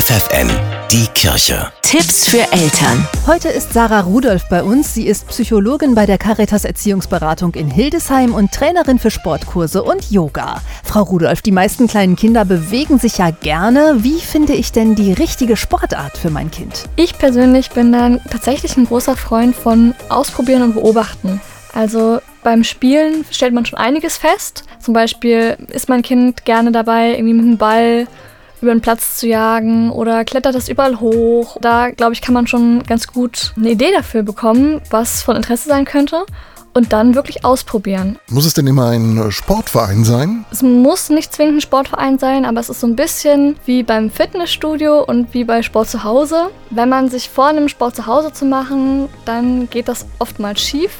FFN, die Kirche. Tipps für Eltern. Heute ist Sarah Rudolph bei uns. Sie ist Psychologin bei der Caritas Erziehungsberatung in Hildesheim und Trainerin für Sportkurse und Yoga. Frau Rudolph, die meisten kleinen Kinder bewegen sich ja gerne. Wie finde ich denn die richtige Sportart für mein Kind? Ich persönlich bin dann tatsächlich ein großer Freund von Ausprobieren und Beobachten. Also beim Spielen stellt man schon einiges fest. Zum Beispiel ist mein Kind gerne dabei, irgendwie mit dem Ball über den Platz zu jagen oder klettert das überall hoch. Da, glaube ich, kann man schon ganz gut eine Idee dafür bekommen, was von Interesse sein könnte. Und dann wirklich ausprobieren. Muss es denn immer ein Sportverein sein? Es muss nicht zwingend ein Sportverein sein, aber es ist so ein bisschen wie beim Fitnessstudio und wie bei Sport zu Hause. Wenn man sich vornimmt, Sport zu Hause zu machen, dann geht das oftmals schief.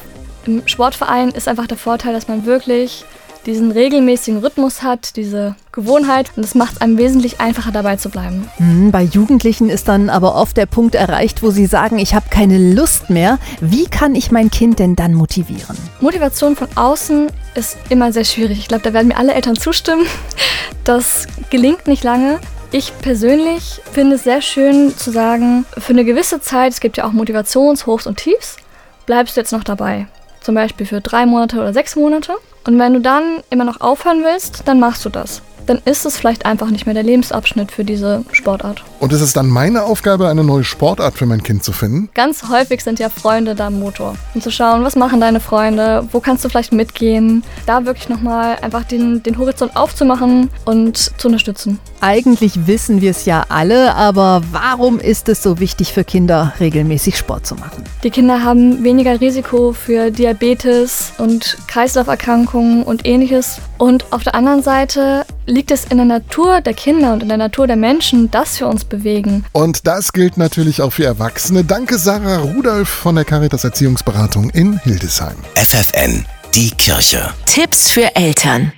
Im Sportverein ist einfach der Vorteil, dass man wirklich diesen regelmäßigen Rhythmus hat, diese Gewohnheit und es macht es einem wesentlich einfacher dabei zu bleiben. Hm, bei Jugendlichen ist dann aber oft der Punkt erreicht, wo sie sagen, ich habe keine Lust mehr. Wie kann ich mein Kind denn dann motivieren? Motivation von außen ist immer sehr schwierig. Ich glaube, da werden mir alle Eltern zustimmen. Das gelingt nicht lange. Ich persönlich finde es sehr schön zu sagen, für eine gewisse Zeit, es gibt ja auch Motivationshochs und Tiefs, bleibst du jetzt noch dabei. Zum Beispiel für drei Monate oder sechs Monate. Und wenn du dann immer noch aufhören willst, dann machst du das. Dann ist es vielleicht einfach nicht mehr der Lebensabschnitt für diese Sportart. Und ist es dann meine Aufgabe, eine neue Sportart für mein Kind zu finden? Ganz häufig sind ja Freunde da Motor. Um zu schauen, was machen deine Freunde, wo kannst du vielleicht mitgehen. Da wirklich nochmal einfach den, den Horizont aufzumachen und zu unterstützen. Eigentlich wissen wir es ja alle, aber warum ist es so wichtig für Kinder, regelmäßig Sport zu machen? Die Kinder haben weniger Risiko für Diabetes und Kreislauferkrankungen und ähnliches. Und auf der anderen Seite liegt es in der Natur der Kinder und in der Natur der Menschen, dass wir uns bewegen. Und das gilt natürlich auch für Erwachsene. Danke Sarah Rudolph von der Caritas Erziehungsberatung in Hildesheim. FFN, die Kirche. Tipps für Eltern.